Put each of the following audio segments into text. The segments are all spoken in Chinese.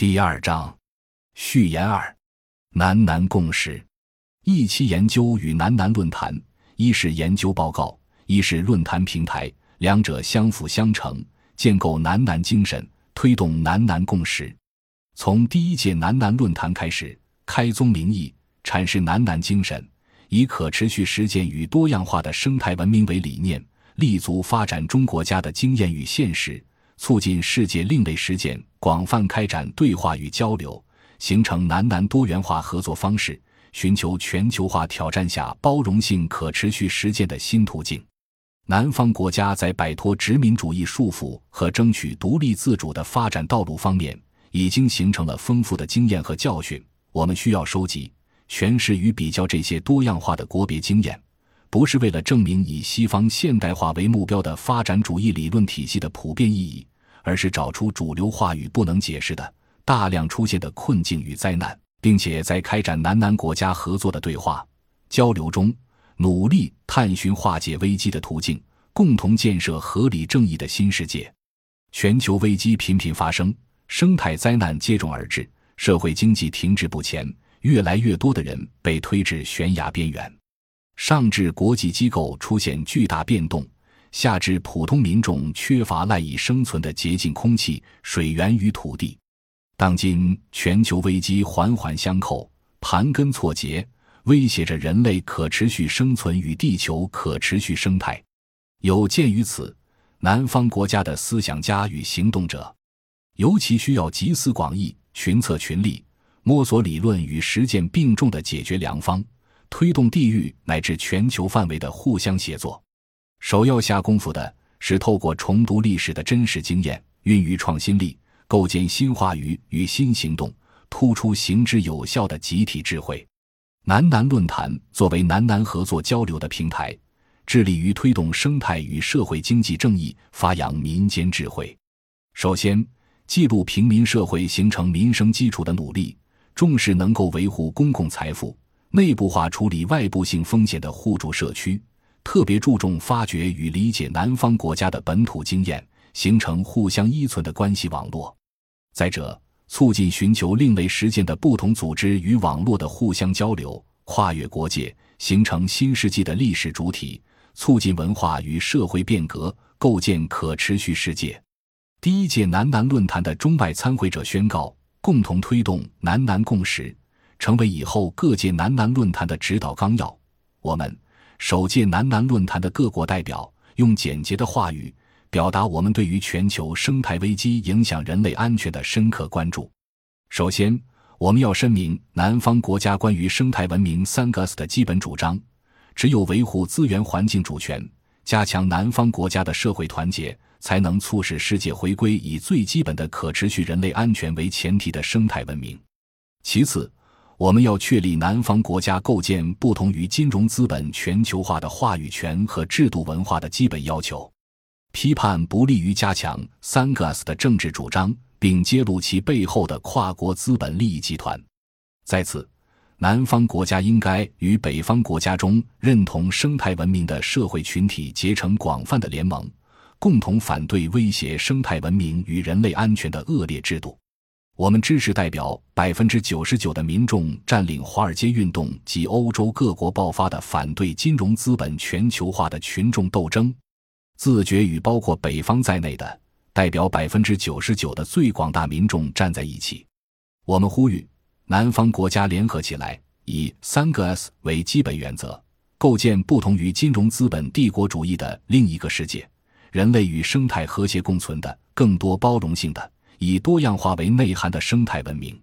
第二章序言二：南南共识。一期研究与南南论坛，一是研究报告，一是论坛平台，两者相辅相成，建构南南精神，推动南南共识。从第一届南南论坛开始，开宗明义阐释南南精神，以可持续实践与多样化的生态文明为理念，立足发展中国家的经验与现实。促进世界另类实践广泛开展对话与交流，形成南南多元化合作方式，寻求全球化挑战下包容性可持续实践的新途径。南方国家在摆脱殖民主义束缚和争取独立自主的发展道路方面，已经形成了丰富的经验和教训。我们需要收集、诠释与比较这些多样化的国别经验，不是为了证明以西方现代化为目标的发展主义理论体系的普遍意义。而是找出主流话语不能解释的大量出现的困境与灾难，并且在开展南南国家合作的对话交流中，努力探寻化解危机的途径，共同建设合理正义的新世界。全球危机频频发生，生态灾难接踵而至，社会经济停滞不前，越来越多的人被推至悬崖边缘，上至国际机构出现巨大变动。下至普通民众缺乏赖以生存的洁净空气、水源与土地，当今全球危机环环相扣、盘根错节，威胁着人类可持续生存与地球可持续生态。有鉴于此，南方国家的思想家与行动者，尤其需要集思广益、群策群力，摸索理论与实践并重的解决良方，推动地域乃至全球范围的互相协作。首要下功夫的是透过重读历史的真实经验，孕育创新力，构建新话语与新行动，突出行之有效的集体智慧。南南论坛作为南南合作交流的平台，致力于推动生态与社会经济正义，发扬民间智慧。首先，记录平民社会形成民生基础的努力，重视能够维护公共财富、内部化处理外部性风险的互助社区。特别注重发掘与理解南方国家的本土经验，形成互相依存的关系网络。再者，促进寻求另类实践的不同组织与网络的互相交流，跨越国界，形成新世纪的历史主体，促进文化与社会变革，构建可持续世界。第一届南南论坛的中外参会者宣告，共同推动南南共识，成为以后各界南南论坛的指导纲要。我们。首届南南论坛的各国代表用简洁的话语表达我们对于全球生态危机影响人类安全的深刻关注。首先，我们要声明南方国家关于生态文明三个 S 的基本主张：只有维护资源环境主权，加强南方国家的社会团结，才能促使世界回归以最基本的可持续人类安全为前提的生态文明。其次，我们要确立南方国家构建不同于金融资本全球化的话语权和制度文化的基本要求，批判不利于加强三个 S 的政治主张，并揭露其背后的跨国资本利益集团。在此，南方国家应该与北方国家中认同生态文明的社会群体结成广泛的联盟，共同反对威胁生态文明与人类安全的恶劣制度。我们支持代表百分之九十九的民众占领华尔街运动及欧洲各国爆发的反对金融资本全球化的群众斗争，自觉与包括北方在内的代表百分之九十九的最广大民众站在一起。我们呼吁南方国家联合起来，以三个 S 为基本原则，构建不同于金融资本帝国主义的另一个世界，人类与生态和谐共存的更多包容性的。以多样化为内涵的生态文明。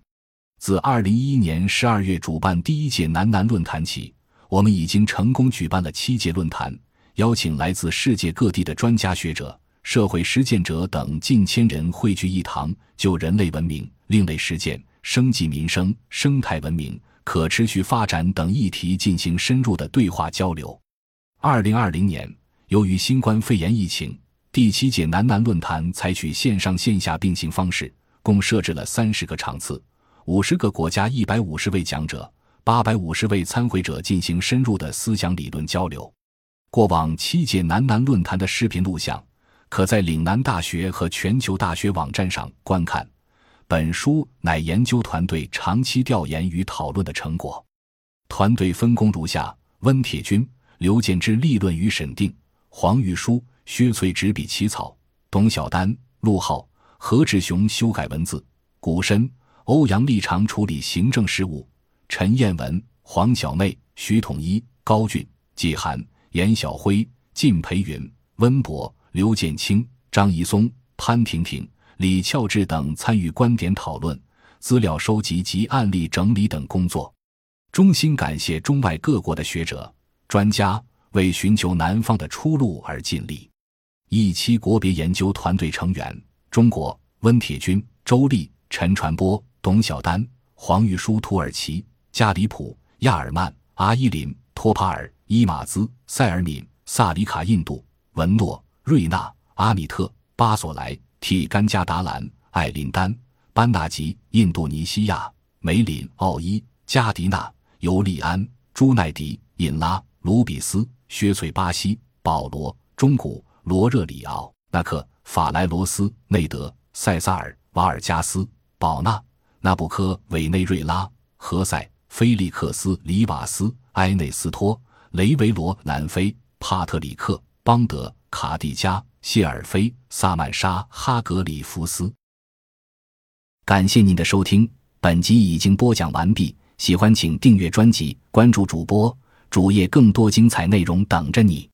自二零一一年十二月主办第一届南南论坛起，我们已经成功举办了七届论坛，邀请来自世界各地的专家学者、社会实践者等近千人汇聚一堂，就人类文明、另类实践、生计民生、生态文明、可持续发展等议题进行深入的对话交流。二零二零年，由于新冠肺炎疫情。第七届南南论坛采取线上线下并行方式，共设置了三十个场次，五十个国家，一百五十位讲者，八百五十位参会者进行深入的思想理论交流。过往七届南南论坛的视频录像，可在岭南大学和全球大学网站上观看。本书乃研究团队长期调研与讨论的成果。团队分工如下：温铁军、刘建之立论与审定；黄玉书、薛翠执笔起草；董晓丹、陆浩、何志雄修改文字；古申、欧阳立长处理行政事务；陈彦文、黄小妹、徐统一、高俊、季寒、严晓辉、靳培云、温博、刘建清、张怡松、潘婷婷、李翘志等参与观点讨论、资料收集及案例整理等工作。衷心感谢中外各国的学者、专家为寻求南方的出路而尽力。一期国别研究团队成员：中国温铁军、周立、陈传波、董晓丹、黄玉书；土耳其加里普、亚尔曼、阿依林、托帕尔、伊马兹、塞尔敏、萨里卡；印度文诺、瑞纳、阿米特、巴索莱、替甘加达兰、艾林丹、班纳吉；印度尼西亚梅林、奥伊、加迪纳。尤利安、朱奈迪、尹拉、卢比斯、薛翠、巴西、保罗、中古、罗热里奥、纳克、法莱罗斯、内德、塞萨尔、瓦尔加斯、保纳、纳布科、委内瑞拉、何塞、菲利克斯、里瓦斯、埃内斯托、雷维罗、南非、帕特里克、邦德、卡蒂加、谢尔菲、萨曼莎、哈格里夫斯。感谢您的收听，本集已经播讲完毕。喜欢请订阅专辑，关注主播主页，更多精彩内容等着你。